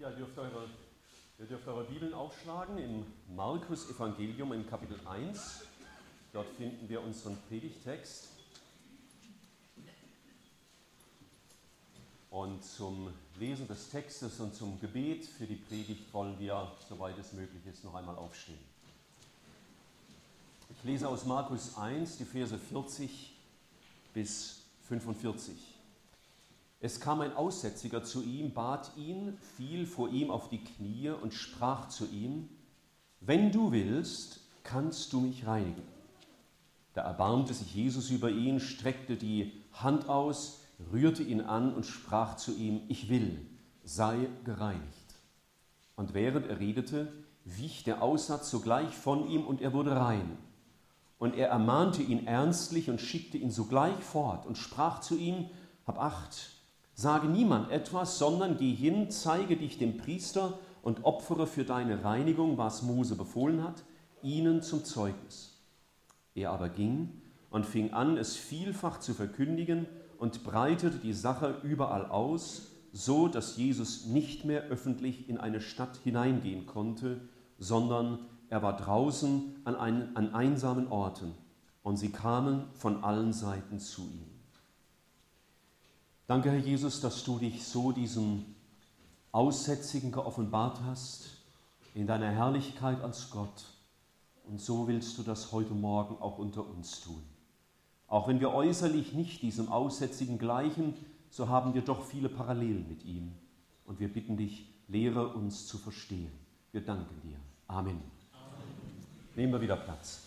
Ja, dürft eure, ihr dürft eure Bibeln aufschlagen im Markus Evangelium in Kapitel 1. Dort finden wir unseren Predigtext. Und zum Lesen des Textes und zum Gebet für die Predigt wollen wir, soweit es möglich ist, noch einmal aufstehen. Ich lese aus Markus 1 die Verse 40 bis 45. Es kam ein Aussätziger zu ihm, bat ihn, fiel vor ihm auf die Knie und sprach zu ihm, wenn du willst, kannst du mich reinigen. Da erbarmte sich Jesus über ihn, streckte die Hand aus, rührte ihn an und sprach zu ihm, ich will, sei gereinigt. Und während er redete, wich der Aussatz sogleich von ihm und er wurde rein. Und er ermahnte ihn ernstlich und schickte ihn sogleich fort und sprach zu ihm, hab acht, Sage niemand etwas, sondern geh hin, zeige dich dem Priester und opfere für deine Reinigung, was Mose befohlen hat, ihnen zum Zeugnis. Er aber ging und fing an, es vielfach zu verkündigen und breitete die Sache überall aus, so dass Jesus nicht mehr öffentlich in eine Stadt hineingehen konnte, sondern er war draußen an, ein, an einsamen Orten und sie kamen von allen Seiten zu ihm. Danke, Herr Jesus, dass du dich so diesem Aussätzigen geoffenbart hast, in deiner Herrlichkeit als Gott. Und so willst du das heute Morgen auch unter uns tun. Auch wenn wir äußerlich nicht diesem Aussätzigen gleichen, so haben wir doch viele Parallelen mit ihm. Und wir bitten dich, lehre uns zu verstehen. Wir danken dir. Amen. Amen. Nehmen wir wieder Platz.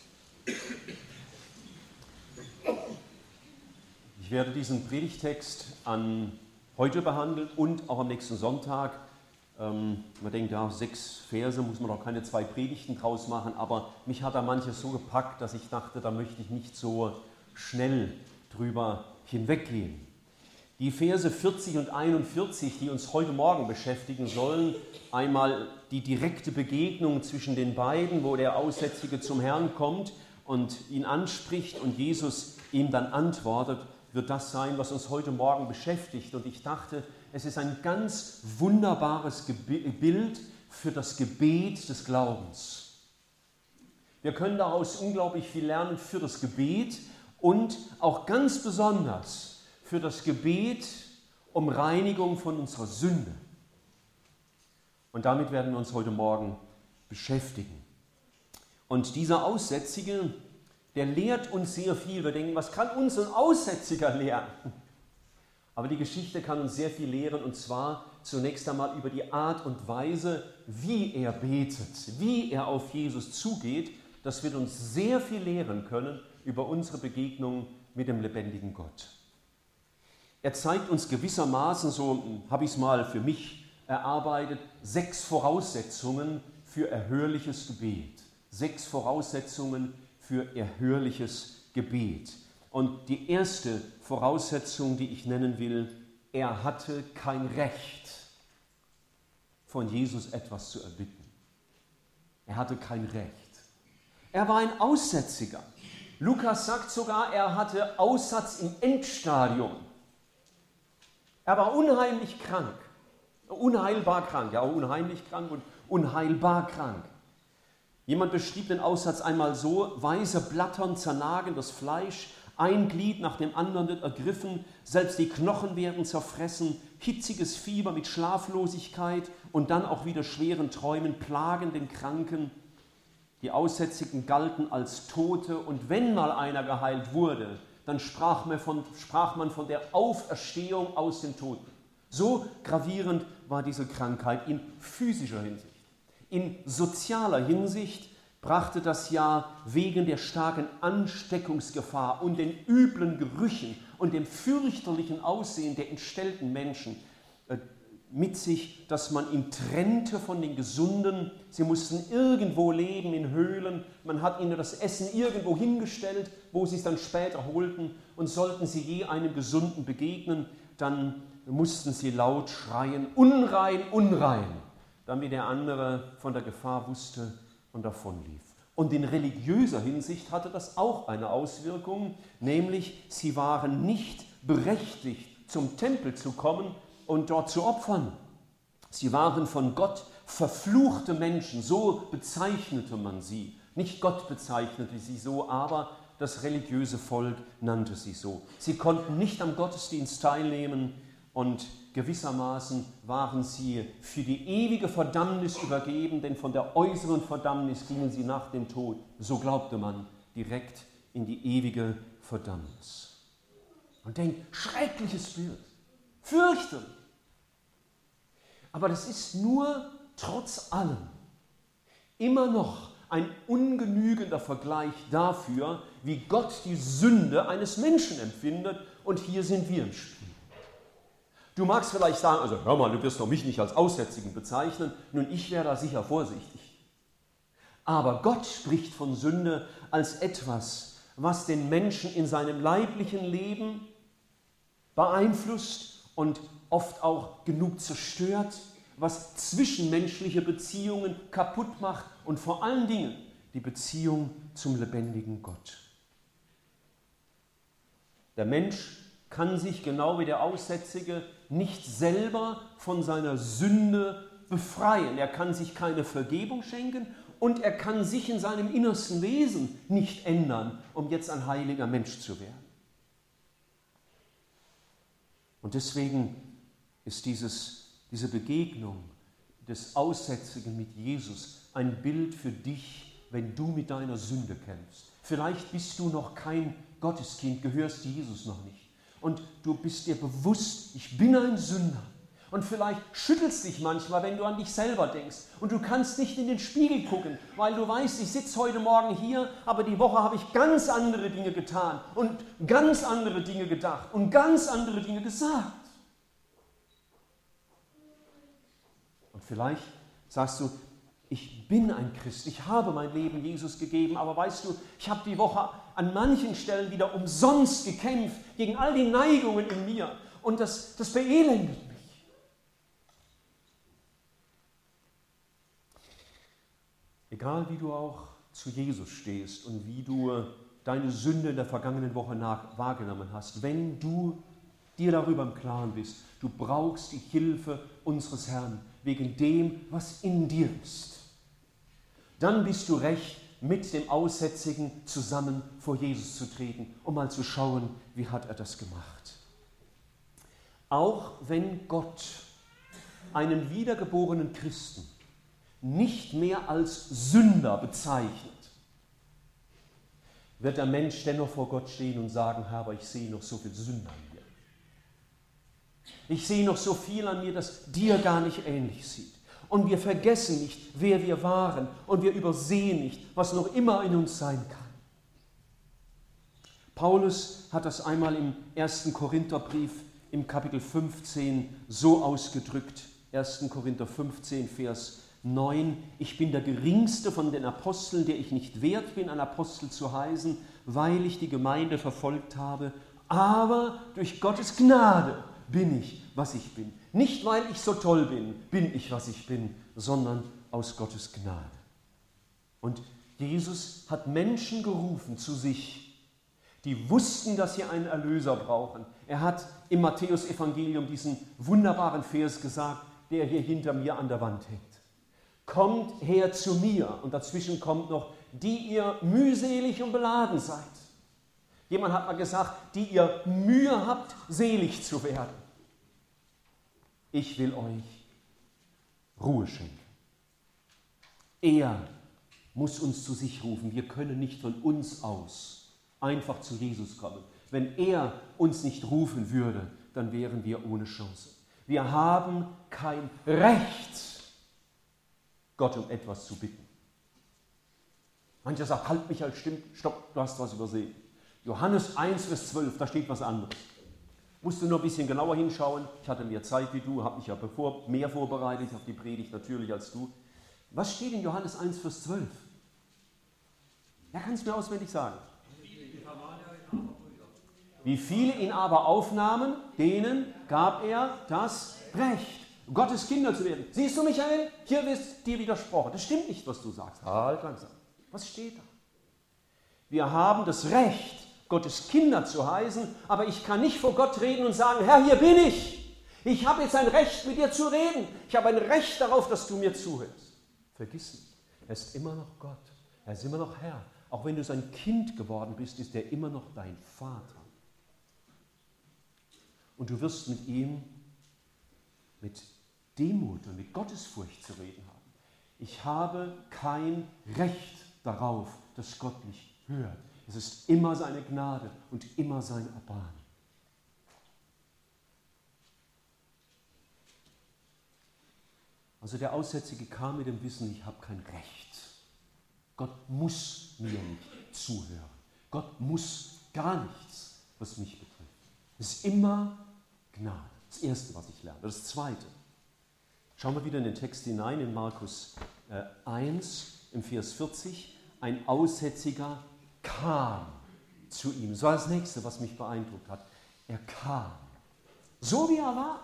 Ich werde diesen Predigtext an heute behandeln und auch am nächsten Sonntag. Ähm, man denkt, ja, sechs Verse muss man doch keine zwei Predigten draus machen, aber mich hat da manches so gepackt, dass ich dachte, da möchte ich nicht so schnell drüber hinweggehen. Die Verse 40 und 41, die uns heute Morgen beschäftigen sollen, einmal die direkte Begegnung zwischen den beiden, wo der Aussätzige zum Herrn kommt und ihn anspricht und Jesus ihm dann antwortet wird das sein, was uns heute Morgen beschäftigt. Und ich dachte, es ist ein ganz wunderbares Bild für das Gebet des Glaubens. Wir können daraus unglaublich viel lernen für das Gebet und auch ganz besonders für das Gebet um Reinigung von unserer Sünde. Und damit werden wir uns heute Morgen beschäftigen. Und dieser Aussätzige, der lehrt uns sehr viel. Wir denken, was kann uns ein Aussätziger lehren? Aber die Geschichte kann uns sehr viel lehren und zwar zunächst einmal über die Art und Weise, wie er betet, wie er auf Jesus zugeht. Das wird uns sehr viel lehren können über unsere Begegnung mit dem lebendigen Gott. Er zeigt uns gewissermaßen, so habe ich es mal für mich erarbeitet, sechs Voraussetzungen für erhörliches Gebet. Sechs Voraussetzungen für erhörliches Gebet. Und die erste Voraussetzung, die ich nennen will, er hatte kein Recht, von Jesus etwas zu erbitten. Er hatte kein Recht. Er war ein Aussätziger. Lukas sagt sogar, er hatte Aussatz im Endstadium. Er war unheimlich krank, unheilbar krank, ja, unheimlich krank und unheilbar krank. Jemand beschrieb den Aussatz einmal so, weiße Blattern zernagen das Fleisch, ein Glied nach dem anderen wird ergriffen, selbst die Knochen werden zerfressen, hitziges Fieber mit Schlaflosigkeit und dann auch wieder schweren Träumen plagen den Kranken. Die Aussätzigen galten als Tote und wenn mal einer geheilt wurde, dann sprach man von, sprach man von der Auferstehung aus den Toten. So gravierend war diese Krankheit in physischer Hinsicht. In sozialer Hinsicht brachte das Jahr wegen der starken Ansteckungsgefahr und den üblen Gerüchen und dem fürchterlichen Aussehen der entstellten Menschen äh, mit sich, dass man ihn trennte von den Gesunden. Sie mussten irgendwo leben in Höhlen. Man hat ihnen das Essen irgendwo hingestellt, wo sie es dann später holten. Und sollten sie je einem Gesunden begegnen, dann mussten sie laut schreien, unrein, unrein damit der andere von der Gefahr wusste und davonlief. Und in religiöser Hinsicht hatte das auch eine Auswirkung, nämlich sie waren nicht berechtigt, zum Tempel zu kommen und dort zu opfern. Sie waren von Gott verfluchte Menschen, so bezeichnete man sie. Nicht Gott bezeichnete sie so, aber das religiöse Volk nannte sie so. Sie konnten nicht am Gottesdienst teilnehmen und gewissermaßen waren sie für die ewige Verdammnis übergeben, denn von der äußeren Verdammnis gingen sie nach dem Tod, so glaubte man, direkt in die ewige Verdammnis. Und denkt, schreckliches Bild, fürchterlich. Aber das ist nur trotz allem immer noch ein ungenügender Vergleich dafür, wie Gott die Sünde eines Menschen empfindet. Und hier sind wir im Spiel. Du magst vielleicht sagen, also hör mal, du wirst doch mich nicht als Aussätzigen bezeichnen. Nun, ich wäre da sicher vorsichtig. Aber Gott spricht von Sünde als etwas, was den Menschen in seinem leiblichen Leben beeinflusst und oft auch genug zerstört, was zwischenmenschliche Beziehungen kaputt macht und vor allen Dingen die Beziehung zum lebendigen Gott. Der Mensch kann sich genau wie der Aussätzige nicht selber von seiner Sünde befreien. Er kann sich keine Vergebung schenken und er kann sich in seinem innersten Wesen nicht ändern, um jetzt ein heiliger Mensch zu werden. Und deswegen ist dieses, diese Begegnung des Aussätzigen mit Jesus ein Bild für dich, wenn du mit deiner Sünde kämpfst. Vielleicht bist du noch kein Gotteskind, gehörst Jesus noch nicht. Und du bist dir bewusst, ich bin ein Sünder. Und vielleicht schüttelst dich manchmal, wenn du an dich selber denkst. Und du kannst nicht in den Spiegel gucken, weil du weißt, ich sitze heute Morgen hier, aber die Woche habe ich ganz andere Dinge getan und ganz andere Dinge gedacht und ganz andere Dinge gesagt. Und vielleicht sagst du, ich bin ein Christ, ich habe mein Leben Jesus gegeben, aber weißt du, ich habe die Woche an manchen Stellen wieder umsonst gekämpft gegen all die Neigungen in mir. Und das, das beelendet mich. Egal wie du auch zu Jesus stehst und wie du deine Sünde in der vergangenen Woche wahrgenommen hast, wenn du dir darüber im Klaren bist, du brauchst die Hilfe unseres Herrn wegen dem, was in dir ist, dann bist du recht, mit dem Aussätzigen zusammen vor Jesus zu treten, um mal zu schauen, wie hat er das gemacht. Auch wenn Gott einen wiedergeborenen Christen nicht mehr als Sünder bezeichnet, wird der Mensch dennoch vor Gott stehen und sagen, Herr, aber ich sehe noch so viel Sünder mir. Ich sehe noch so viel an mir, das dir gar nicht ähnlich sieht. Und wir vergessen nicht, wer wir waren und wir übersehen nicht, was noch immer in uns sein kann. Paulus hat das einmal im ersten Korintherbrief im Kapitel 15 so ausgedrückt. 1. Korinther 15, Vers 9, ich bin der geringste von den Aposteln, der ich nicht wert bin, ein Apostel zu heißen, weil ich die Gemeinde verfolgt habe, aber durch Gottes Gnade bin ich, was ich bin. Nicht, weil ich so toll bin, bin ich, was ich bin, sondern aus Gottes Gnade. Und Jesus hat Menschen gerufen zu sich, die wussten, dass sie einen Erlöser brauchen. Er hat im Matthäusevangelium diesen wunderbaren Vers gesagt, der hier hinter mir an der Wand hängt kommt her zu mir. Und dazwischen kommt noch, die ihr mühselig und beladen seid. Jemand hat mal gesagt, die ihr Mühe habt, selig zu werden. Ich will euch Ruhe schenken. Er muss uns zu sich rufen. Wir können nicht von uns aus einfach zu Jesus kommen. Wenn er uns nicht rufen würde, dann wären wir ohne Chance. Wir haben kein Recht, Gott um etwas zu bitten. Mancher sagt, halt mich halt, stimmt, stopp, du hast was übersehen. Johannes 1, Vers 12, da steht was anderes. Musst du nur ein bisschen genauer hinschauen. Ich hatte mehr Zeit wie du, habe mich ja bevor, mehr vorbereitet auf die Predigt natürlich als du. Was steht in Johannes 1, Vers 12? Wer kann es mir auswendig sagen? Wie viele ihn aber aufnahmen, denen gab er das Recht. Gottes Kinder zu werden. Siehst du, Michael? Hier wird dir widersprochen. Das stimmt nicht, was du sagst. Halt langsam. Was steht da? Wir haben das Recht, Gottes Kinder zu heißen, aber ich kann nicht vor Gott reden und sagen, Herr, hier bin ich. Ich habe jetzt ein Recht, mit dir zu reden. Ich habe ein Recht darauf, dass du mir zuhörst. Vergiss nicht, er ist immer noch Gott. Er ist immer noch Herr. Auch wenn du sein Kind geworden bist, ist er immer noch dein Vater. Und du wirst mit ihm mit Demut und mit Gottesfurcht zu reden haben. Ich habe kein Recht darauf, dass Gott mich hört. Es ist immer seine Gnade und immer sein Erbarmen. Also der Aussätzige kam mit dem Wissen, ich habe kein Recht. Gott muss mir nicht zuhören. Gott muss gar nichts, was mich betrifft. Es ist immer Gnade. Das Erste, was ich lerne. Das Zweite. Schauen wir wieder in den Text hinein, in Markus äh, 1, im Vers 40. Ein Aussätziger kam zu ihm. So das nächste, was mich beeindruckt hat. Er kam. So wie er war.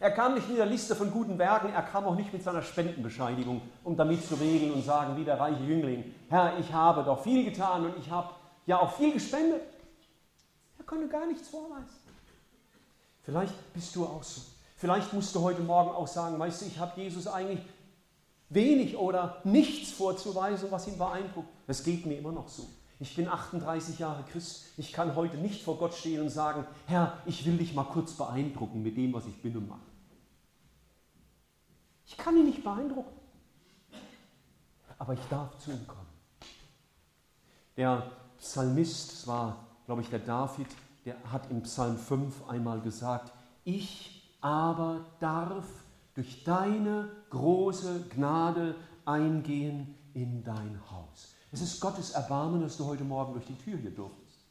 Er kam nicht mit der Liste von guten Werken, er kam auch nicht mit seiner Spendenbescheinigung, um damit zu regeln und sagen, wie der reiche Jüngling, Herr, ich habe doch viel getan und ich habe ja auch viel gespendet. Er konnte gar nichts vorweisen. Vielleicht bist du auch so. Vielleicht musst du heute Morgen auch sagen, weißt du, ich habe Jesus eigentlich wenig oder nichts vorzuweisen, was ihn beeindruckt. Das geht mir immer noch so. Ich bin 38 Jahre Christ. Ich kann heute nicht vor Gott stehen und sagen, Herr, ich will dich mal kurz beeindrucken mit dem, was ich bin und mache. Ich kann ihn nicht beeindrucken. Aber ich darf zu ihm kommen. Der Psalmist, das war, glaube ich, der David, der hat im Psalm 5 einmal gesagt, ich aber darf durch deine große Gnade eingehen in dein Haus. Es ist Gottes Erbarmen, dass du heute Morgen durch die Tür hier durftest.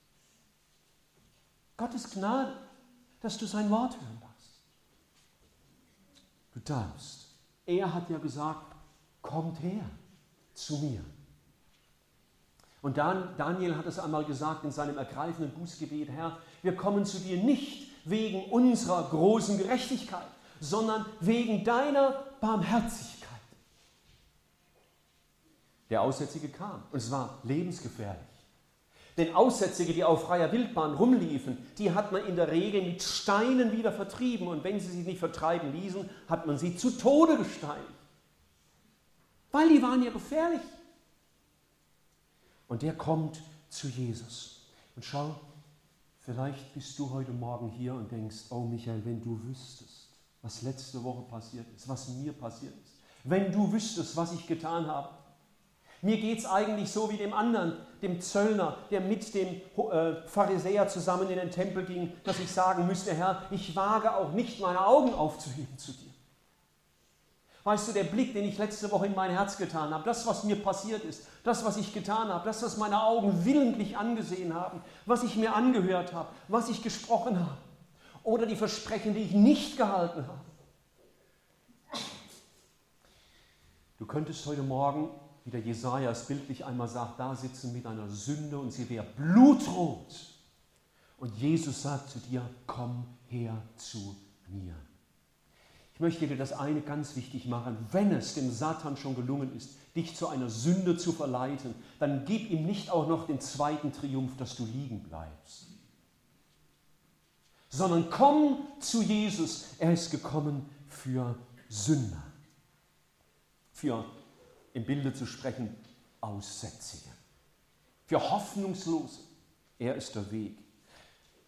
Gottes Gnade, dass du sein Wort hören darfst. Du darfst. Er hat ja gesagt, kommt her zu mir. Und dann, Daniel hat es einmal gesagt in seinem ergreifenden Bußgebet, Herr, wir kommen zu dir nicht wegen unserer großen Gerechtigkeit, sondern wegen deiner Barmherzigkeit. Der Aussätzige kam und es war lebensgefährlich. Denn Aussätzige, die auf freier Wildbahn rumliefen, die hat man in der Regel mit Steinen wieder vertrieben. Und wenn sie sich nicht vertreiben ließen, hat man sie zu Tode gesteinigt. Weil die waren ja gefährlich. Und der kommt zu Jesus. Und schau, vielleicht bist du heute Morgen hier und denkst, oh Michael, wenn du wüsstest, was letzte Woche passiert ist, was mir passiert ist, wenn du wüsstest, was ich getan habe. Mir geht es eigentlich so wie dem anderen, dem Zöllner, der mit dem äh, Pharisäer zusammen in den Tempel ging, dass ich sagen müsste, Herr, ich wage auch nicht meine Augen aufzuheben zu dir. Weißt du, der Blick, den ich letzte Woche in mein Herz getan habe, das, was mir passiert ist, das, was ich getan habe, das, was meine Augen willentlich angesehen haben, was ich mir angehört habe, was ich gesprochen habe, oder die Versprechen, die ich nicht gehalten habe. Du könntest heute Morgen, wie der Jesaja es bildlich einmal sagt, da sitzen mit einer Sünde und sie wäre blutrot. Und Jesus sagt zu dir: Komm her zu mir. Ich möchte dir das eine ganz wichtig machen. Wenn es dem Satan schon gelungen ist, dich zu einer Sünde zu verleiten, dann gib ihm nicht auch noch den zweiten Triumph, dass du liegen bleibst. Sondern komm zu Jesus. Er ist gekommen für Sünder. Für, im Bilde zu sprechen, Aussätzige. Für Hoffnungslose. Er ist der Weg.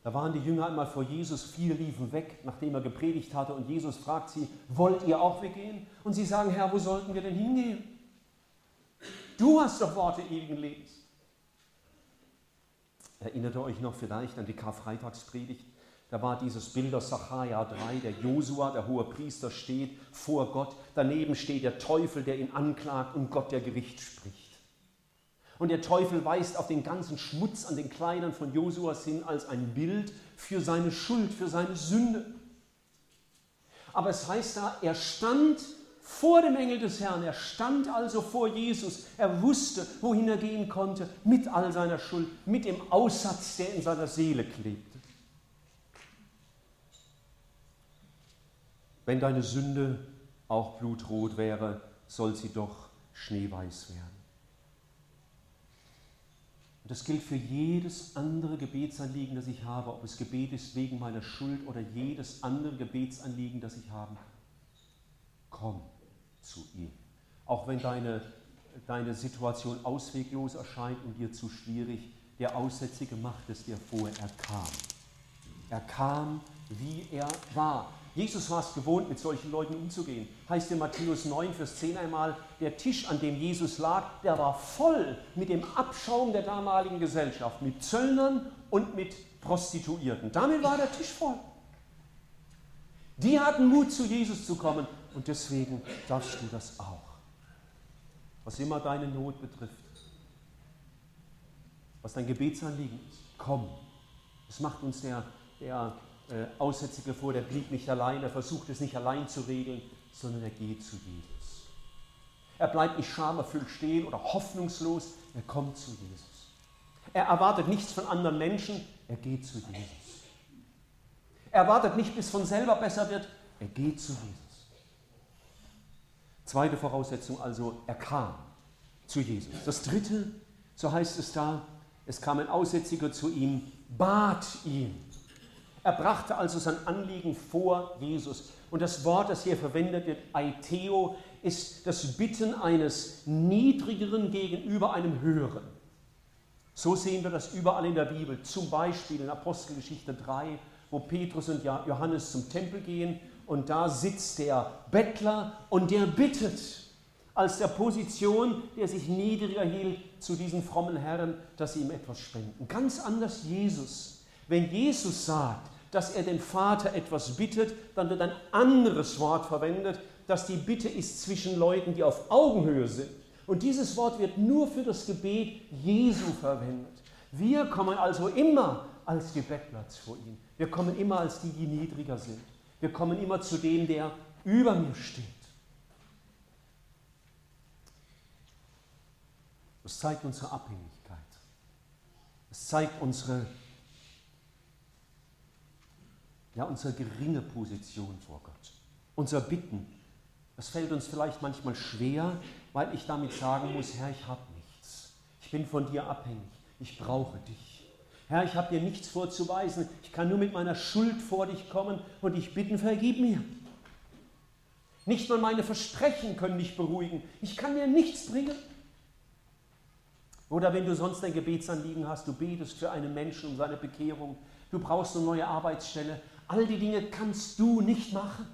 Da waren die Jünger einmal vor Jesus, viele liefen weg, nachdem er gepredigt hatte, und Jesus fragt sie, wollt ihr auch weggehen? Und sie sagen, Herr, wo sollten wir denn hingehen? Du hast doch Worte ewigen Lebens. Erinnert ihr euch noch vielleicht an die Karfreitagspredigt? Da war dieses Bild aus Sacharja 3, der Josua, der hohe Priester, steht vor Gott. Daneben steht der Teufel, der ihn anklagt und Gott, der Gericht spricht. Und der Teufel weist auf den ganzen Schmutz an den Kleidern von Josuas hin als ein Bild für seine Schuld, für seine Sünde. Aber es heißt da, er stand vor dem Engel des Herrn, er stand also vor Jesus, er wusste, wohin er gehen konnte, mit all seiner Schuld, mit dem Aussatz, der in seiner Seele klebte. Wenn deine Sünde auch blutrot wäre, soll sie doch schneeweiß werden. das gilt für jedes andere Gebetsanliegen, das ich habe, ob es Gebet ist wegen meiner Schuld oder jedes andere Gebetsanliegen, das ich kann. Komm zu ihm. Auch wenn deine, deine Situation ausweglos erscheint und dir zu schwierig, der Aussätzige macht es dir vor, er kam. Er kam, wie er war. Jesus war es gewohnt, mit solchen Leuten umzugehen. Heißt in Matthäus 9, Vers 10 einmal, der Tisch, an dem Jesus lag, der war voll mit dem Abschaum der damaligen Gesellschaft, mit Zöllnern und mit Prostituierten. Damit war der Tisch voll. Die hatten Mut, zu Jesus zu kommen und deswegen darfst du das auch. Was immer deine Not betrifft, was dein Gebetsanliegen ist, komm. Das macht uns der, der äh, Aussätzige vor, der blieb nicht allein, er versucht es nicht allein zu regeln, sondern er geht zu Jesus. Er bleibt nicht schamerfüllt stehen oder hoffnungslos, er kommt zu Jesus. Er erwartet nichts von anderen Menschen, er geht zu Jesus. Er wartet nicht, bis von selber besser wird, er geht zu Jesus. Zweite Voraussetzung also, er kam zu Jesus. Das dritte, so heißt es da, es kam ein Aussätziger zu ihm, bat ihn. Er brachte also sein Anliegen vor Jesus. Und das Wort, das hier verwendet wird, Aiteo, ist das Bitten eines Niedrigeren gegenüber einem Höheren. So sehen wir das überall in der Bibel, zum Beispiel in Apostelgeschichte 3, wo Petrus und Johannes zum Tempel gehen und da sitzt der Bettler und der bittet als der Position, der sich niedriger hielt zu diesen frommen Herren, dass sie ihm etwas spenden. Ganz anders Jesus. Wenn Jesus sagt, dass er den Vater etwas bittet, dann wird ein anderes Wort verwendet, dass die Bitte ist zwischen Leuten, die auf Augenhöhe sind. Und dieses Wort wird nur für das Gebet Jesu verwendet. Wir kommen also immer als Bettler vor ihm. Wir kommen immer als die, die niedriger sind. Wir kommen immer zu dem, der über mir steht. Das zeigt unsere Abhängigkeit. Es zeigt unsere, ja, unsere geringe Position vor Gott. Unser Bitten. Das fällt uns vielleicht manchmal schwer, weil ich damit sagen muss, Herr, ich habe nichts. Ich bin von dir abhängig. Ich brauche dich. Herr, ich habe dir nichts vorzuweisen. Ich kann nur mit meiner Schuld vor dich kommen und dich bitten, vergib mir. Nicht mal meine Versprechen können mich beruhigen. Ich kann dir nichts bringen. Oder wenn du sonst ein Gebetsanliegen hast, du betest für einen Menschen um seine Bekehrung, du brauchst eine neue Arbeitsstelle, all die Dinge kannst du nicht machen.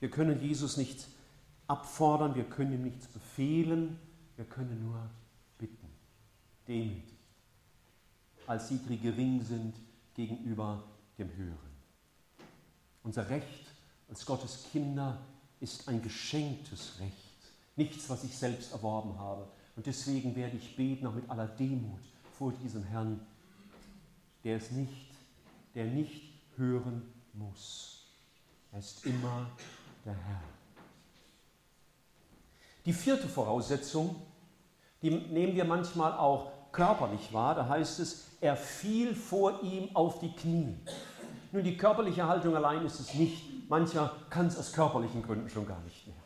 Wir können Jesus nicht abfordern, wir können ihm nichts befehlen, wir können nur bitten, demütig, als sie, die gering sind gegenüber dem Höheren. Unser Recht als Gottes Kinder ist ein geschenktes Recht nichts, was ich selbst erworben habe. Und deswegen werde ich beten, auch mit aller Demut vor diesem Herrn, der es nicht, der nicht hören muss. Er ist immer der Herr. Die vierte Voraussetzung, die nehmen wir manchmal auch körperlich wahr. Da heißt es, er fiel vor ihm auf die Knie. Nun, die körperliche Haltung allein ist es nicht. Mancher kann es aus körperlichen Gründen schon gar nicht mehr.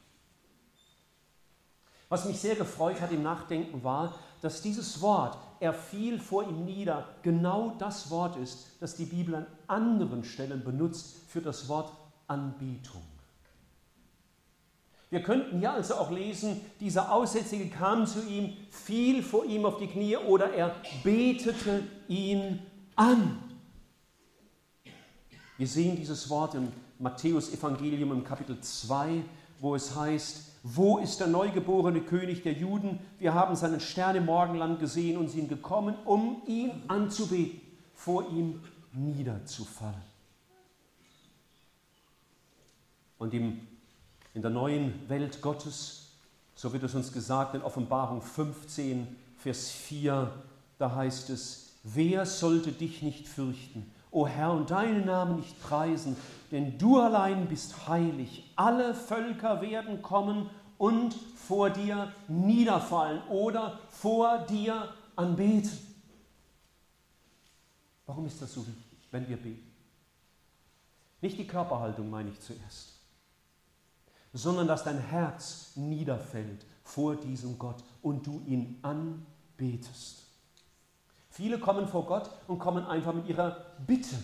Was mich sehr gefreut hat im Nachdenken war, dass dieses Wort, er fiel vor ihm nieder, genau das Wort ist, das die Bibel an anderen Stellen benutzt für das Wort Anbetung. Wir könnten hier also auch lesen, dieser Aussätzige kam zu ihm, fiel vor ihm auf die Knie oder er betete ihn an. Wir sehen dieses Wort im Matthäus Evangelium im Kapitel 2, wo es heißt, wo ist der neugeborene König der Juden? Wir haben seinen Stern im Morgenland gesehen und sind gekommen, um ihn anzubeten, vor ihm niederzufallen. Und im, in der neuen Welt Gottes, so wird es uns gesagt in Offenbarung 15, Vers 4, da heißt es, wer sollte dich nicht fürchten? O Herr, und deinen Namen nicht preisen, denn du allein bist heilig. Alle Völker werden kommen und vor dir niederfallen oder vor dir anbeten. Warum ist das so wichtig, wenn wir beten? Nicht die Körperhaltung meine ich zuerst, sondern dass dein Herz niederfällt vor diesem Gott und du ihn anbetest. Viele kommen vor Gott und kommen einfach mit ihrer Bitte.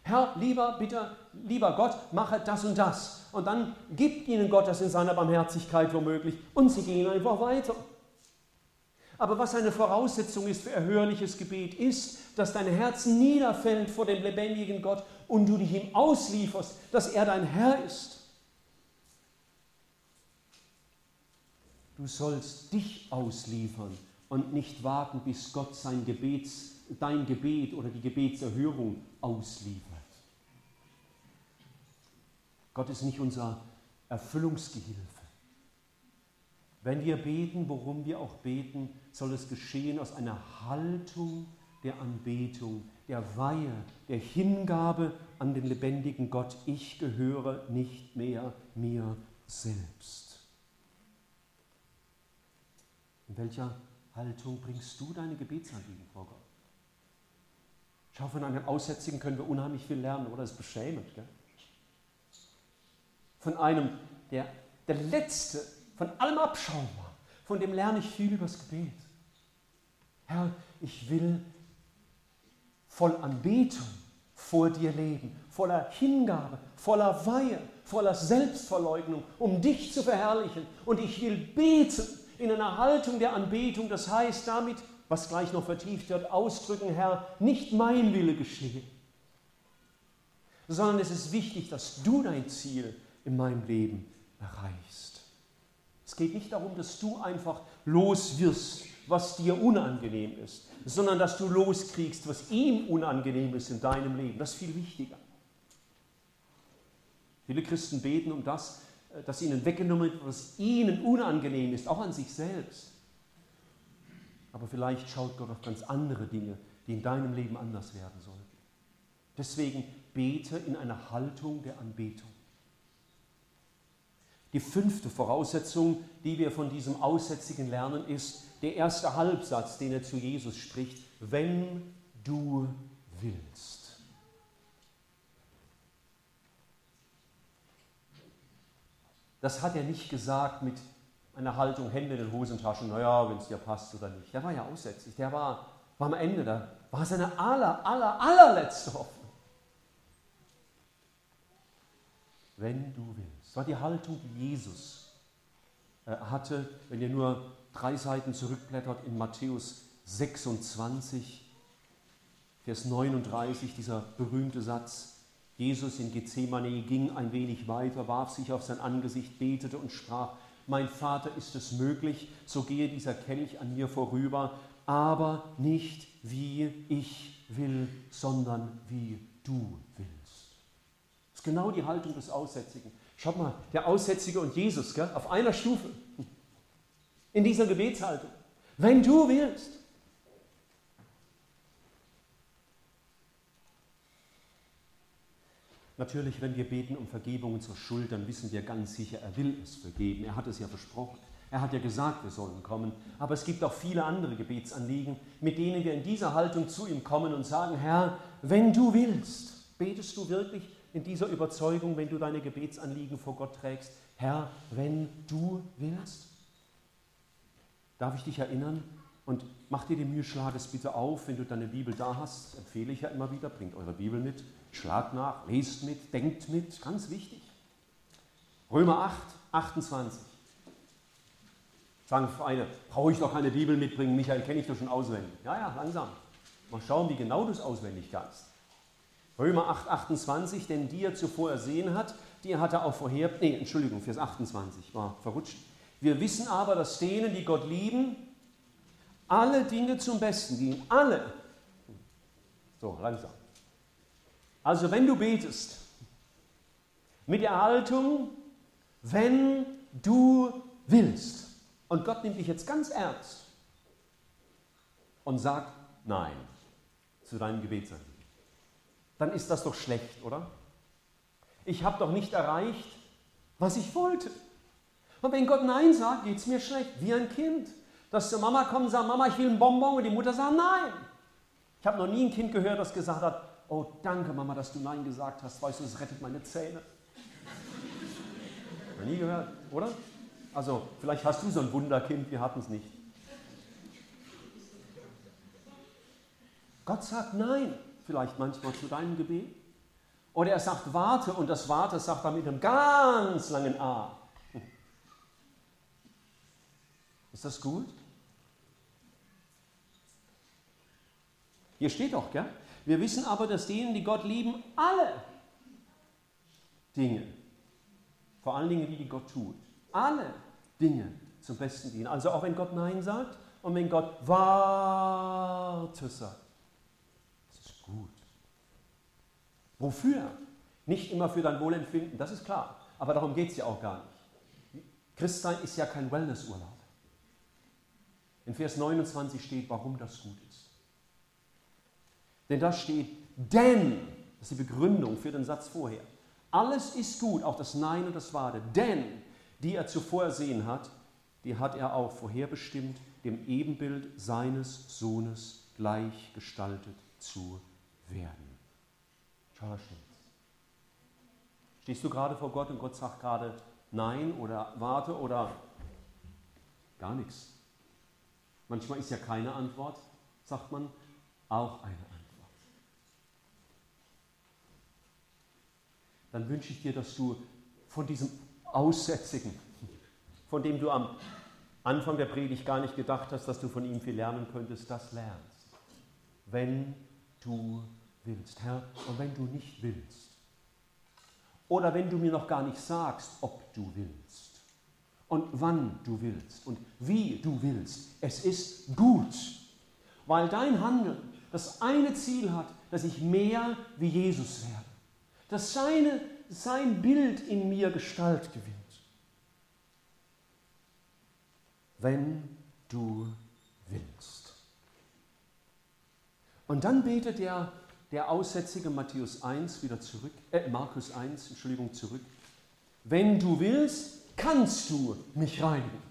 Herr, lieber, bitte, lieber Gott, mache das und das. Und dann gibt ihnen Gott das in seiner Barmherzigkeit womöglich und sie gehen einfach weiter. Aber was eine Voraussetzung ist für erhörliches Gebet, ist, dass dein Herz niederfällt vor dem lebendigen Gott und du dich ihm auslieferst, dass er dein Herr ist. Du sollst dich ausliefern und nicht warten, bis Gott sein Gebets, dein Gebet oder die Gebetserhörung ausliefert. Gott ist nicht unser Erfüllungsgehilfe. Wenn wir beten, worum wir auch beten, soll es geschehen aus einer Haltung der Anbetung, der Weihe, der Hingabe an den lebendigen Gott. Ich gehöre nicht mehr mir selbst. In welcher Haltung bringst du deine Gebetsanliegen vor Gott? Schau, von einem Aussätzigen können wir unheimlich viel lernen, oder? Das ist beschämend. Gell? Von einem, der der Letzte von allem Abschaum war, von dem lerne ich viel übers Gebet. Herr, ich will voll Anbetung vor dir leben, voller Hingabe, voller Weihe, voller Selbstverleugnung, um dich zu verherrlichen. Und ich will beten in einer Haltung der Anbetung, das heißt damit, was gleich noch vertieft wird, ausdrücken, Herr, nicht mein Wille geschehe, sondern es ist wichtig, dass du dein Ziel in meinem Leben erreichst. Es geht nicht darum, dass du einfach los wirst, was dir unangenehm ist, sondern dass du loskriegst, was ihm unangenehm ist in deinem Leben. Das ist viel wichtiger. Viele Christen beten um das, dass ihnen weggenommen wird, was ihnen unangenehm ist, auch an sich selbst. Aber vielleicht schaut Gott auf ganz andere Dinge, die in deinem Leben anders werden sollten. Deswegen bete in einer Haltung der Anbetung. Die fünfte Voraussetzung, die wir von diesem Aussätzigen lernen, ist der erste Halbsatz, den er zu Jesus spricht, wenn du willst. Das hat er nicht gesagt mit einer Haltung, Hände in den Hosentaschen, naja, wenn es dir passt oder nicht. Der war ja aussätzlich, der war, war am Ende, da war seine aller, aller, allerletzte Hoffnung. Wenn du willst. Das war die Haltung, die Jesus äh, hatte. Wenn ihr nur drei Seiten zurückblättert in Matthäus 26, Vers 39, dieser berühmte Satz. Jesus in Gethsemane ging ein wenig weiter, warf sich auf sein Angesicht, betete und sprach, mein Vater, ist es möglich, so gehe dieser Kelch an mir vorüber, aber nicht wie ich will, sondern wie du willst. Das ist genau die Haltung des Aussätzigen. Schaut mal, der Aussätzige und Jesus gell, auf einer Stufe. In dieser Gebetshaltung. Wenn du willst. Natürlich, wenn wir beten um Vergebung unserer Schuld, dann wissen wir ganz sicher, er will es vergeben. Er hat es ja versprochen. Er hat ja gesagt, wir sollen kommen. Aber es gibt auch viele andere Gebetsanliegen, mit denen wir in dieser Haltung zu ihm kommen und sagen, Herr, wenn du willst, betest du wirklich in dieser Überzeugung, wenn du deine Gebetsanliegen vor Gott trägst, Herr, wenn du willst? Darf ich dich erinnern? Und mach dir die Mühe, schlag es bitte auf, wenn du deine Bibel da hast. Empfehle ich ja immer wieder. Bringt eure Bibel mit, schlagt nach, lest mit, denkt mit. Ganz wichtig. Römer 8, 28. Sagen eine, brauche ich doch keine Bibel mitbringen, Michael, kenne ich doch schon auswendig. Ja, ja, langsam. Mal schauen, wie genau du es auswendig kannst. Römer 8, 28, denn die er zuvor ersehen hat, die hat er auch vorher, nee, Entschuldigung, Vers 28, war verrutscht. Wir wissen aber, dass denen, die Gott lieben, alle Dinge zum Besten dienen. Alle. So, langsam. Also, wenn du betest, mit der Haltung, wenn du willst, und Gott nimmt dich jetzt ganz ernst und sagt Nein zu deinem Gebetsanliegen dann ist das doch schlecht, oder? Ich habe doch nicht erreicht, was ich wollte. Und wenn Gott Nein sagt, geht es mir schlecht, wie ein Kind, das zur Mama kommt und sagt, Mama, ich will einen Bonbon und die Mutter sagt Nein. Ich habe noch nie ein Kind gehört, das gesagt hat, oh danke Mama, dass du Nein gesagt hast, weißt du, es rettet meine Zähne. Noch nie gehört, oder? Also, vielleicht hast du so ein Wunderkind, wir hatten es nicht. Gott sagt Nein, vielleicht manchmal zu deinem Gebet. Oder er sagt Warte und das Warte sagt er mit einem ganz langen A. Ist das gut? Hier steht doch, gell? Wir wissen aber, dass denen, die Gott lieben, alle Dinge, vor allen Dingen die, die Gott tut, alle Dinge zum Besten dienen. Also auch wenn Gott Nein sagt und wenn Gott Warte sagt. Das ist gut. Wofür? Nicht immer für dein Wohlempfinden, das ist klar. Aber darum geht es ja auch gar nicht. Christsein ist ja kein Wellnessurlaub. In Vers 29 steht, warum das gut ist. Denn da steht, denn, das ist die Begründung für den Satz vorher. Alles ist gut, auch das Nein und das Wade. Denn die er zuvor ersehen hat, die hat er auch vorherbestimmt, dem Ebenbild seines Sohnes gleichgestaltet zu werden. Steht's. Stehst du gerade vor Gott und Gott sagt gerade Nein oder Warte oder gar nichts? Manchmal ist ja keine Antwort, sagt man, auch eine Antwort. Dann wünsche ich dir, dass du von diesem Aussätzigen, von dem du am Anfang der Predigt gar nicht gedacht hast, dass du von ihm viel lernen könntest, das lernst. Wenn du willst, Herr, und wenn du nicht willst. Oder wenn du mir noch gar nicht sagst, ob du willst und wann du willst und wie du willst. Es ist gut, weil dein Handeln das eine Ziel hat, dass ich mehr wie Jesus werde, dass seine, sein Bild in mir Gestalt gewinnt. Wenn du willst. Und dann betet der, der aussätzige Matthäus 1 wieder zurück, äh, Markus 1, Entschuldigung, zurück. Wenn du willst, kannst du mich reinigen.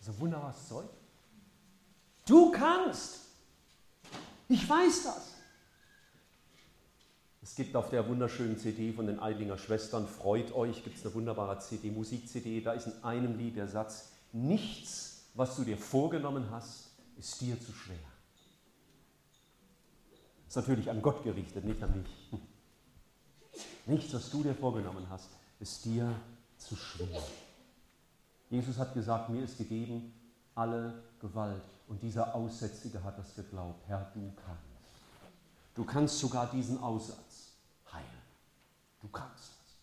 Ist ein wunderbares Zeug. Du kannst. Ich weiß das. Es gibt auf der wunderschönen CD von den Eilinger Schwestern, Freut euch, gibt es eine wunderbare CD, Musik-CD, da ist in einem Lied der Satz, nichts, was du dir vorgenommen hast, ist dir zu schwer. Das ist natürlich an Gott gerichtet, nicht an mich. Nichts, was du dir vorgenommen hast, ist dir zu schwer. Jesus hat gesagt, mir ist gegeben alle Gewalt. Und dieser Aussätzige hat das geglaubt. Herr, du kannst. Du kannst sogar diesen Aussatz heilen. Du kannst das.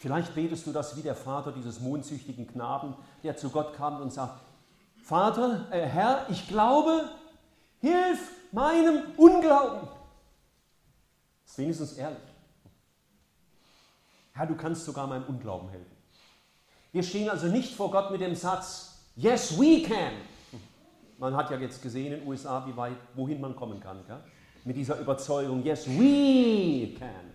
Vielleicht betest du das wie der Vater dieses mondsüchtigen Knaben, der zu Gott kam und sagt, Vater, äh, Herr, ich glaube, hilf meinem Unglauben. Das ist wenigstens ehrlich. Herr, du kannst sogar meinem Unglauben helfen. Wir stehen also nicht vor Gott mit dem Satz, yes, we can. Man hat ja jetzt gesehen in den USA, wie weit, wohin man kommen kann. Gell? Mit dieser Überzeugung, yes, we can.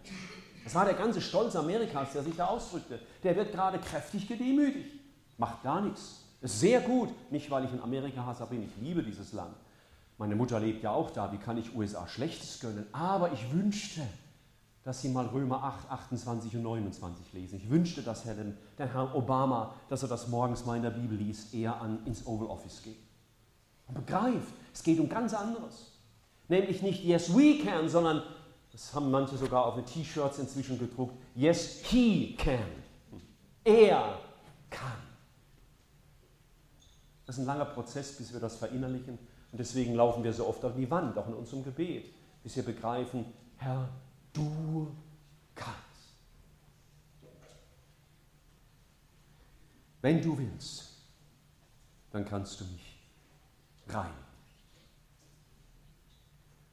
Das war der ganze Stolz Amerikas, der sich da ausdrückte. Der wird gerade kräftig gedemütigt. Macht gar nichts. Ist sehr gut. Nicht, weil ich in Amerika Hasser bin. Ich liebe dieses Land. Meine Mutter lebt ja auch da, wie kann ich USA Schlechtes gönnen? Aber ich wünschte, dass Sie mal Römer 8, 28 und 29 lesen. Ich wünschte, dass Herr, der Herr Obama, dass er das morgens mal in der Bibel liest, eher an, ins Oval Office geht. Begreift, es geht um ganz anderes. Nämlich nicht Yes, we can, sondern, das haben manche sogar auf den T-Shirts inzwischen gedruckt, Yes, he can. Er kann. Das ist ein langer Prozess, bis wir das verinnerlichen. Und deswegen laufen wir so oft auf die Wand, auch in unserem Gebet, bis wir begreifen, Herr, du kannst. Wenn du willst, dann kannst du mich rein.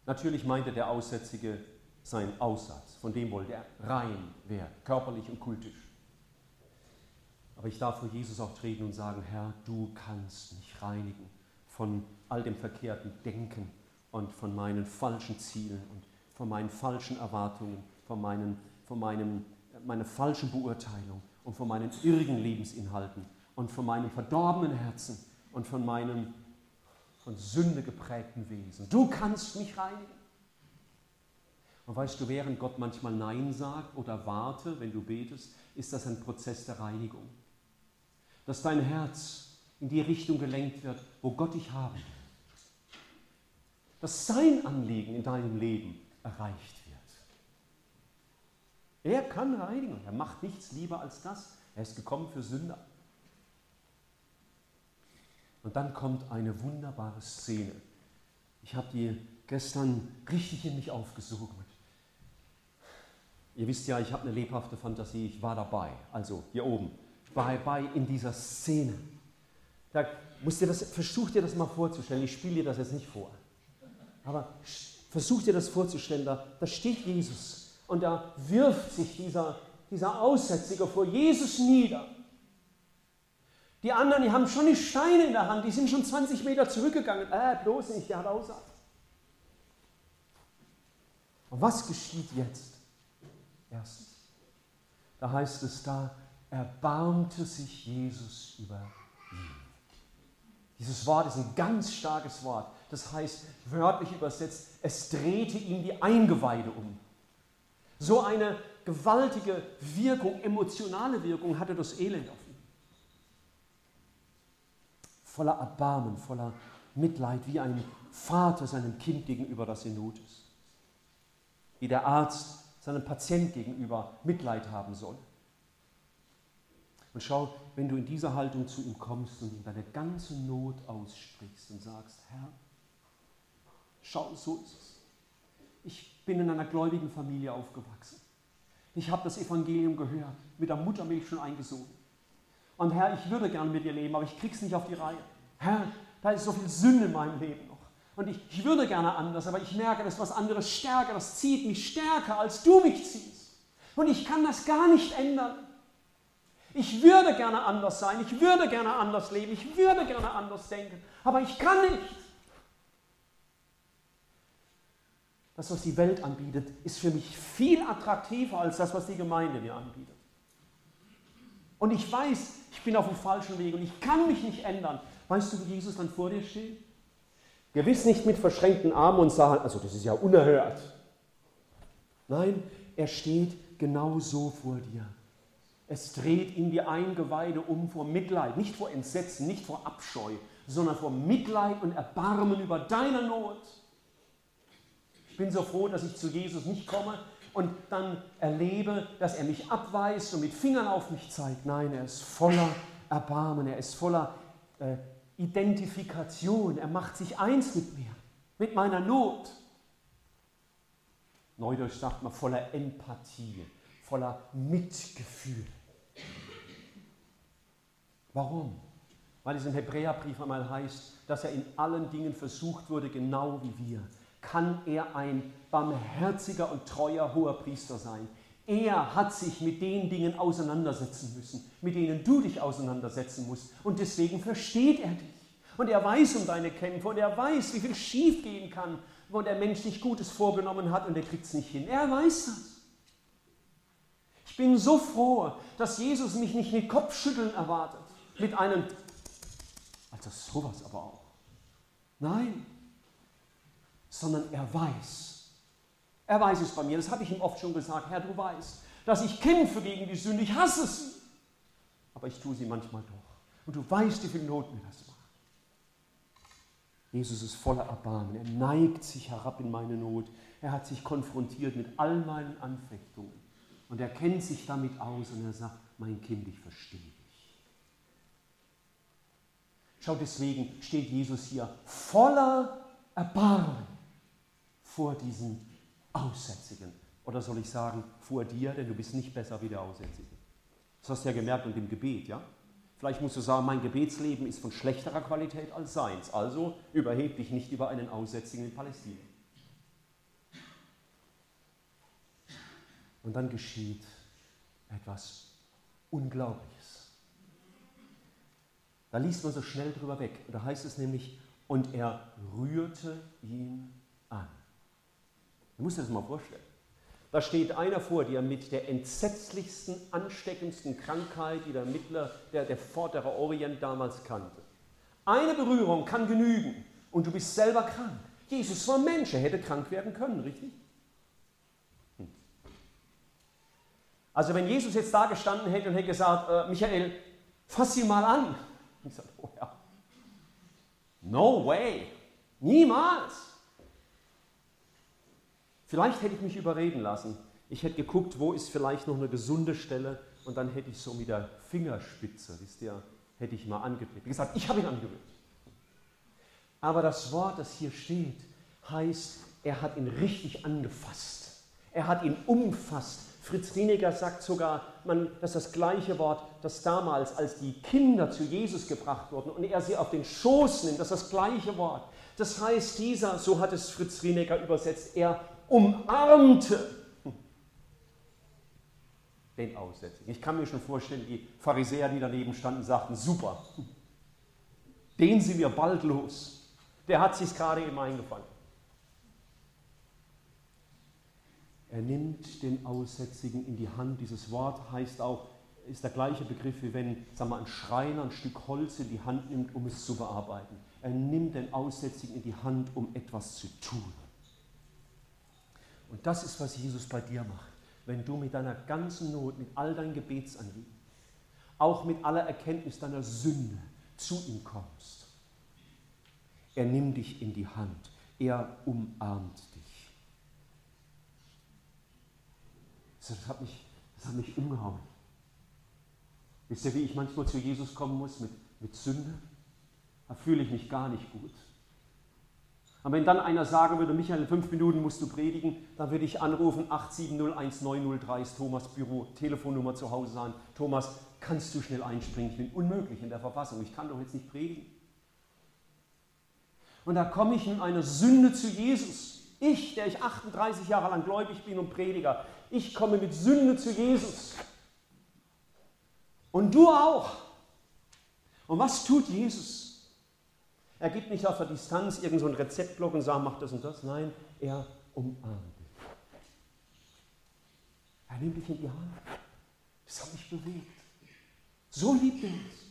Natürlich meinte der Aussätzige seinen Aussatz, von dem wollte er rein werden, körperlich und kultisch. Aber ich darf vor Jesus auch treten und sagen, Herr, du kannst mich reinigen von all dem verkehrten Denken und von meinen falschen Zielen und von meinen falschen Erwartungen, von, meinen, von meinem, meiner falschen Beurteilung und von meinen irrigen Lebensinhalten und von meinem verdorbenen Herzen und von meinem von Sünde geprägten Wesen. Du kannst mich reinigen. Und weißt du, während Gott manchmal Nein sagt oder warte, wenn du betest, ist das ein Prozess der Reinigung. Dass dein Herz in die Richtung gelenkt wird, wo Gott dich haben will. Dass sein Anliegen in deinem Leben erreicht wird. Er kann reinigen. Er macht nichts lieber als das. Er ist gekommen für Sünder. Und dann kommt eine wunderbare Szene. Ich habe die gestern richtig in mich aufgesogen. Ihr wisst ja, ich habe eine lebhafte Fantasie, ich war dabei, also hier oben, war dabei in dieser Szene. Da musst ihr das, versuch dir das mal vorzustellen, ich spiele dir das jetzt nicht vor, aber versuch dir das vorzustellen, da, da steht Jesus und da wirft sich dieser, dieser Aussätzige vor Jesus nieder. Die anderen, die haben schon die Steine in der Hand, die sind schon 20 Meter zurückgegangen. Äh, bloß nicht, der hat Aussatz. Und was geschieht jetzt? Erstens, da heißt es, da erbarmte sich Jesus über ihn. Dieses Wort ist ein ganz starkes Wort. Das heißt, wörtlich übersetzt, es drehte ihm die Eingeweide um. So eine gewaltige Wirkung, emotionale Wirkung hatte das Elend auf. Voller Erbarmen, voller Mitleid, wie ein Vater seinem Kind gegenüber, das in Not ist. Wie der Arzt seinem Patient gegenüber Mitleid haben soll. Und schau, wenn du in dieser Haltung zu ihm kommst und ihm deine ganze Not aussprichst und sagst, Herr, schau, so ist es. Ich bin in einer gläubigen Familie aufgewachsen. Ich habe das Evangelium gehört, mit der Muttermilch schon eingesogen. Und Herr, ich würde gern mit dir leben, aber ich krieg's nicht auf die Reihe. Herr, da ist so viel Sünde in meinem Leben noch. Und ich, ich würde gerne anders, aber ich merke, dass was anderes stärker, das zieht mich stärker, als du mich ziehst. Und ich kann das gar nicht ändern. Ich würde gerne anders sein, ich würde gerne anders leben, ich würde gerne anders denken, aber ich kann nicht. Das, was die Welt anbietet, ist für mich viel attraktiver als das, was die Gemeinde mir anbietet. Und ich weiß, ich bin auf dem falschen Weg und ich kann mich nicht ändern. Weißt du, wie Jesus dann vor dir steht? Gewiss nicht mit verschränkten Armen und sagen, also das ist ja unerhört. Nein, er steht genau so vor dir. Es dreht ihm die Eingeweide um vor Mitleid, nicht vor Entsetzen, nicht vor Abscheu, sondern vor Mitleid und Erbarmen über deine Not. Ich bin so froh, dass ich zu Jesus nicht komme und dann erlebe, dass er mich abweist und mit Fingern auf mich zeigt. Nein, er ist voller Erbarmen, er ist voller äh, Identifikation. Er macht sich eins mit mir, mit meiner Not. Neudeutsch sagt man voller Empathie, voller Mitgefühl. Warum? Weil es im Hebräerbrief einmal heißt, dass er in allen Dingen versucht wurde, genau wie wir. Kann er ein barmherziger und treuer hoher Priester sein? Er hat sich mit den Dingen auseinandersetzen müssen, mit denen du dich auseinandersetzen musst. Und deswegen versteht er dich. Und er weiß um deine Kämpfe und er weiß, wie viel schief gehen kann, wo der Mensch sich Gutes vorgenommen hat und er kriegt es nicht hin. Er weiß das. Ich bin so froh, dass Jesus mich nicht mit Kopfschütteln erwartet, mit einem, also sowas aber auch. Nein, sondern er weiß, er weiß es bei mir, das habe ich ihm oft schon gesagt. Herr, du weißt, dass ich kämpfe gegen die Sünde, ich hasse sie. Aber ich tue sie manchmal doch. Und du weißt, wie viel Not mir das macht. Jesus ist voller Erbarmen. Er neigt sich herab in meine Not. Er hat sich konfrontiert mit all meinen Anfechtungen. Und er kennt sich damit aus und er sagt, mein Kind, ich verstehe dich. Schau, deswegen steht Jesus hier voller Erbarmen vor diesen Aussätzigen. Oder soll ich sagen, vor dir, denn du bist nicht besser wie der Aussätzige. Das hast du ja gemerkt in dem Gebet, ja? Vielleicht musst du sagen, mein Gebetsleben ist von schlechterer Qualität als seins. Also überheb dich nicht über einen Aussätzigen in Palästina. Und dann geschieht etwas Unglaubliches. Da liest man so schnell drüber weg. Da heißt es nämlich, und er rührte ihn. Du musst dir das mal vorstellen. Da steht einer vor dir mit der entsetzlichsten, ansteckendsten Krankheit, die der Mittler, der, der vordere Orient damals kannte. Eine Berührung kann genügen und du bist selber krank. Jesus war Mensch, er hätte krank werden können, richtig? Also wenn Jesus jetzt da gestanden hätte und hätte gesagt, äh, Michael, fass ihn mal an. Ich sage, oh ja, no way, niemals. Vielleicht hätte ich mich überreden lassen. Ich hätte geguckt, wo ist vielleicht noch eine gesunde Stelle und dann hätte ich so mit der Fingerspitze, wisst ihr, hätte ich mal. Wie gesagt, ich habe ihn angerührt. Aber das Wort, das hier steht, heißt, er hat ihn richtig angefasst. Er hat ihn umfasst. Fritz Rieniger sagt sogar, man, dass das gleiche Wort, das damals, als die Kinder zu Jesus gebracht wurden und er sie auf den Schoß nimmt, das ist das gleiche Wort. Das heißt, dieser, so hat es Fritz Rieniger übersetzt, er umarmte den Aussätzigen. Ich kann mir schon vorstellen, die Pharisäer, die daneben standen, sagten, super, den sind wir bald los. Der hat sich gerade eben eingefangen. Er nimmt den Aussätzigen in die Hand. Dieses Wort heißt auch, ist der gleiche Begriff, wie wenn sagen wir, ein Schreiner ein Stück Holz in die Hand nimmt, um es zu bearbeiten. Er nimmt den Aussätzigen in die Hand, um etwas zu tun. Und das ist, was Jesus bei dir macht, wenn du mit deiner ganzen Not, mit all deinen Gebetsanliegen, auch mit aller Erkenntnis deiner Sünde zu ihm kommst er nimmt dich in die Hand. Er umarmt dich. Das hat mich, das hat mich umgehauen. Wisst ihr, wie ich manchmal zu Jesus kommen muss mit, mit Sünde? Da fühle ich mich gar nicht gut. Aber wenn dann einer sagen würde, Michael, in fünf Minuten musst du predigen, dann würde ich anrufen, 8701903 ist Thomas Büro, Telefonnummer zu Hause sagen, Thomas, kannst du schnell einspringen? Ich bin unmöglich in der Verfassung, ich kann doch jetzt nicht predigen. Und da komme ich in eine Sünde zu Jesus. Ich, der ich 38 Jahre lang gläubig bin und Prediger, ich komme mit Sünde zu Jesus. Und du auch. Und was tut Jesus? Er gibt nicht auf der Distanz irgendein so Rezeptblock und sagt, mach das und das. Nein, er umarmt dich. Er nimmt dich in die Hand. Das hat mich bewegt. So liebt er uns.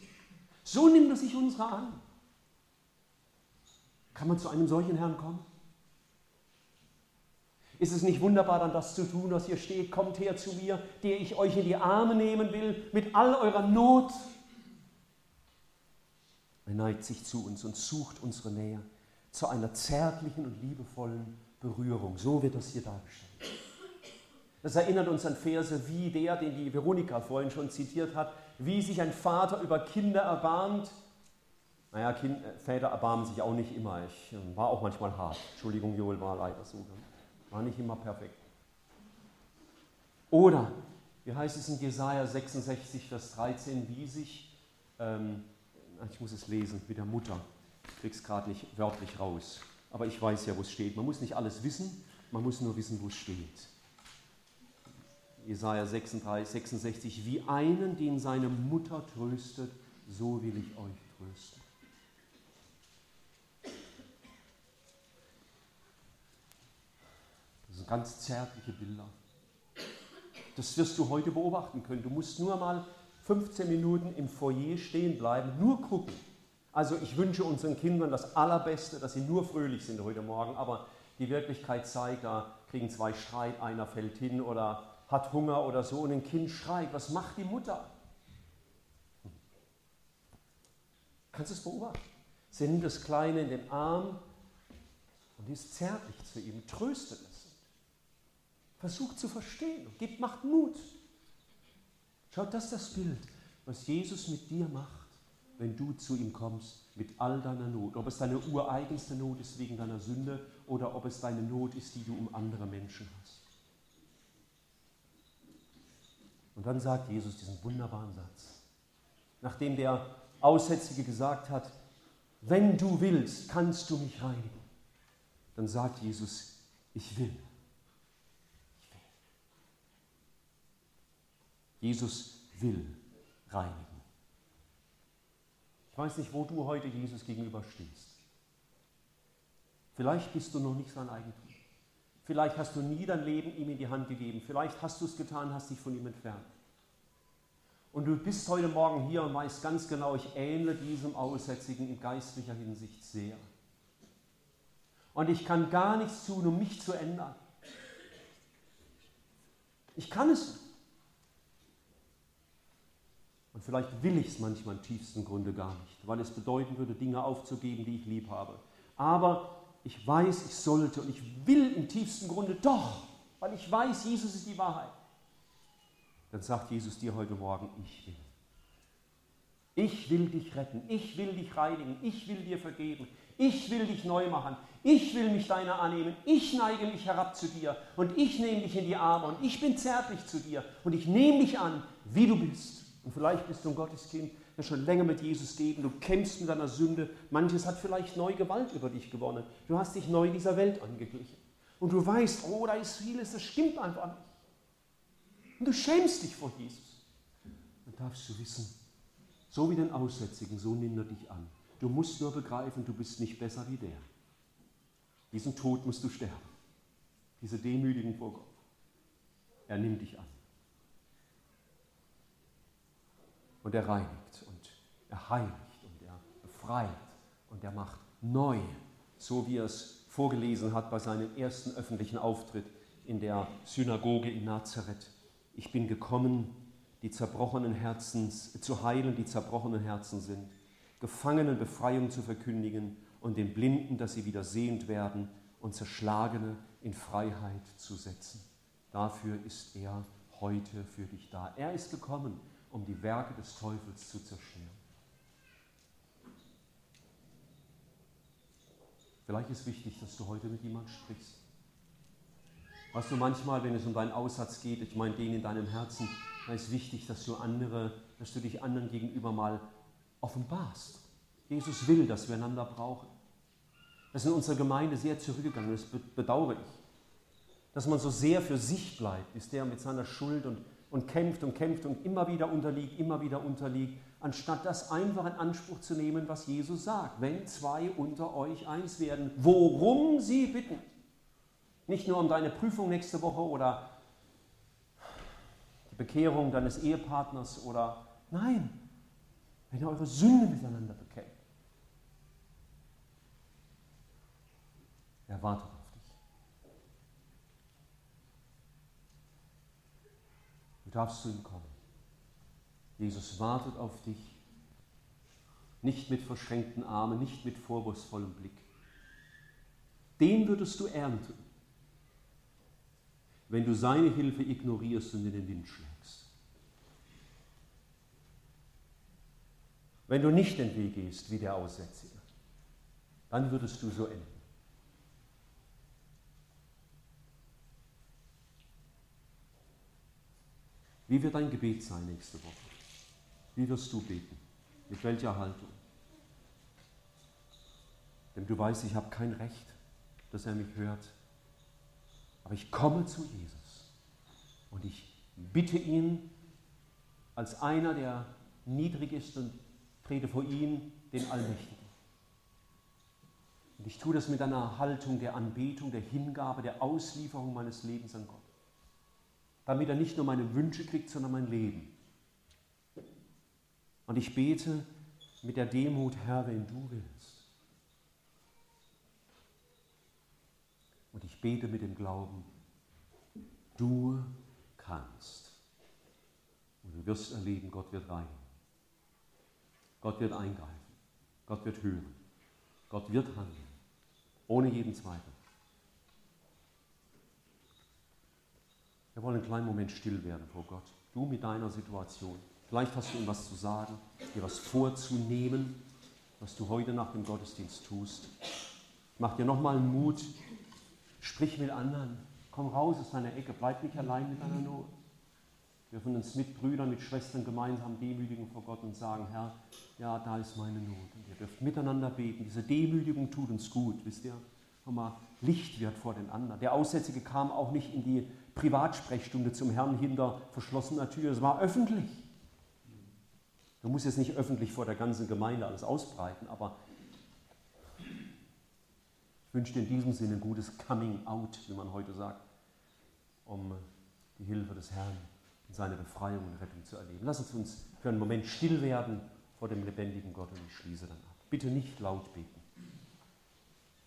So nimmt er sich unserer an. Kann man zu einem solchen Herrn kommen? Ist es nicht wunderbar, dann das zu tun, was hier steht? Kommt her zu mir, der ich euch in die Arme nehmen will, mit all eurer Not. Er neigt sich zu uns und sucht unsere Nähe zu einer zärtlichen und liebevollen Berührung. So wird das hier dargestellt. Das erinnert uns an Verse wie der, den die Veronika vorhin schon zitiert hat, wie sich ein Vater über Kinder erbarmt, naja, kind, äh, Väter erbarmen sich auch nicht immer. Ich äh, war auch manchmal hart. Entschuldigung, Joel, war leider so. War nicht immer perfekt. Oder, wie heißt es in Jesaja 66, Vers 13, wie sich, ähm, ich muss es lesen, mit der Mutter, ich krieg's gerade nicht wörtlich raus, aber ich weiß ja, wo es steht. Man muss nicht alles wissen, man muss nur wissen, wo es steht. Jesaja 36, 66, wie einen, den seine Mutter tröstet, so will ich euch trösten. sind ganz zärtliche Bilder. Das wirst du heute beobachten können. Du musst nur mal 15 Minuten im Foyer stehen bleiben, nur gucken. Also ich wünsche unseren Kindern das Allerbeste, dass sie nur fröhlich sind heute Morgen, aber die Wirklichkeit zeigt, da kriegen zwei Streit, einer fällt hin oder hat Hunger oder so und ein Kind schreit. Was macht die Mutter? Kannst du es beobachten? Sie nimmt das Kleine in den Arm und ist zärtlich zu ihm, tröstet es. Versucht zu verstehen und gibt, macht Mut. Schaut, das ist das Bild, was Jesus mit dir macht, wenn du zu ihm kommst mit all deiner Not. Ob es deine ureigenste Not ist wegen deiner Sünde oder ob es deine Not ist, die du um andere Menschen hast. Und dann sagt Jesus diesen wunderbaren Satz. Nachdem der Aussätzige gesagt hat, wenn du willst, kannst du mich reinigen. Dann sagt Jesus, ich will. Jesus will reinigen. Ich weiß nicht, wo du heute Jesus gegenüber stehst. Vielleicht bist du noch nicht sein Eigentum. Vielleicht hast du nie dein Leben ihm in die Hand gegeben. Vielleicht hast du es getan, hast dich von ihm entfernt. Und du bist heute Morgen hier und weißt ganz genau, ich ähnle diesem Aussätzigen in geistlicher Hinsicht sehr. Und ich kann gar nichts tun, um mich zu ändern. Ich kann es nicht. Und vielleicht will ich es manchmal im tiefsten Grunde gar nicht, weil es bedeuten würde, Dinge aufzugeben, die ich lieb habe. Aber ich weiß, ich sollte und ich will im tiefsten Grunde doch, weil ich weiß, Jesus ist die Wahrheit. Dann sagt Jesus dir heute Morgen, ich will. Ich will dich retten, ich will dich reinigen, ich will dir vergeben, ich will dich neu machen, ich will mich deiner annehmen, ich neige mich herab zu dir und ich nehme dich in die Arme und ich bin zärtlich zu dir und ich nehme dich an, wie du bist. Und vielleicht bist du ein Gotteskind, der schon länger mit Jesus geht und du kämpfst mit deiner Sünde. Manches hat vielleicht neue Gewalt über dich gewonnen. Du hast dich neu dieser Welt angeglichen. Und du weißt, oh, da ist vieles, das stimmt einfach nicht. Und du schämst dich vor Jesus. Dann darfst du wissen, so wie den Aussätzigen, so nimmt er dich an. Du musst nur begreifen, du bist nicht besser wie der. Diesen Tod musst du sterben. Diese Demütigen vor Gott. Er nimmt dich an. Und er reinigt und er heiligt und er befreit und er macht neu, so wie er es vorgelesen hat bei seinem ersten öffentlichen Auftritt in der Synagoge in Nazareth. Ich bin gekommen, die zerbrochenen Herzens zu heilen, die zerbrochenen Herzen sind Gefangenen Befreiung zu verkündigen und den Blinden, dass sie wieder sehend werden und Zerschlagene in Freiheit zu setzen. Dafür ist er heute für dich da. Er ist gekommen, um die Werke des Teufels zu zerstören. Vielleicht ist wichtig, dass du heute mit jemandem sprichst. Weißt du, manchmal, wenn es um deinen Aussatz geht, ich meine den in deinem Herzen, da ist wichtig, dass du andere, dass du dich anderen gegenüber mal offenbarst. Jesus will, dass wir einander brauchen. Das ist in unserer Gemeinde sehr zurückgegangen, das bedauere ich. Dass man so sehr für sich bleibt, ist der mit seiner Schuld und, und kämpft und kämpft und immer wieder unterliegt, immer wieder unterliegt, anstatt das einfach in Anspruch zu nehmen, was Jesus sagt. Wenn zwei unter euch eins werden, worum sie bitten. Nicht nur um deine Prüfung nächste Woche oder die Bekehrung deines Ehepartners oder nein, wenn ihr eure Sünde miteinander bekennt. Er wartet auf dich. Du darfst zu ihm kommen. Jesus wartet auf dich. Nicht mit verschränkten Armen, nicht mit vorwurfsvollem Blick. Den würdest du ernten, wenn du seine Hilfe ignorierst und in den Wind schlägst. Wenn du nicht den Weg gehst wie der Aussätzige, dann würdest du so enden. Wie wird dein Gebet sein nächste Woche? Wie wirst du beten? Mit welcher Haltung? Denn du weißt, ich habe kein Recht, dass er mich hört. Aber ich komme zu Jesus und ich bitte ihn als einer, der niedrig ist und trete vor ihn, den Allmächtigen. Und ich tue das mit einer Haltung der Anbetung, der Hingabe, der Auslieferung meines Lebens an Gott. Damit er nicht nur meine Wünsche kriegt, sondern mein Leben. Und ich bete mit der Demut, Herr, wenn du willst. Und ich bete mit dem Glauben, du kannst. Und du wirst erleben, Gott wird rein. Gott wird eingreifen. Gott wird hören. Gott wird handeln. Ohne jeden Zweifel. Wir wollen einen kleinen Moment still werden vor Gott. Du mit deiner Situation. Vielleicht hast du ihm was zu sagen, dir was vorzunehmen, was du heute nach dem Gottesdienst tust. Mach dir nochmal Mut. Sprich mit anderen. Komm raus aus deiner Ecke. Bleib nicht allein mit deiner Not. Wir dürfen uns mit Brüdern, mit Schwestern gemeinsam demütigen vor Gott und sagen, Herr, ja, da ist meine Not. Und ihr dürft miteinander beten. Diese Demütigung tut uns gut, wisst ihr? Nochmal Licht wird vor den anderen. Der Aussätzige kam auch nicht in die Privatsprechstunde zum Herrn hinter verschlossener Tür. Es war öffentlich. Du musst jetzt nicht öffentlich vor der ganzen Gemeinde alles ausbreiten, aber ich wünsche dir in diesem Sinne ein gutes Coming Out, wie man heute sagt, um die Hilfe des Herrn seine Befreiung und Rettung zu erleben. Lass uns uns für einen Moment still werden vor dem lebendigen Gott und ich schließe dann ab. Bitte nicht laut beten.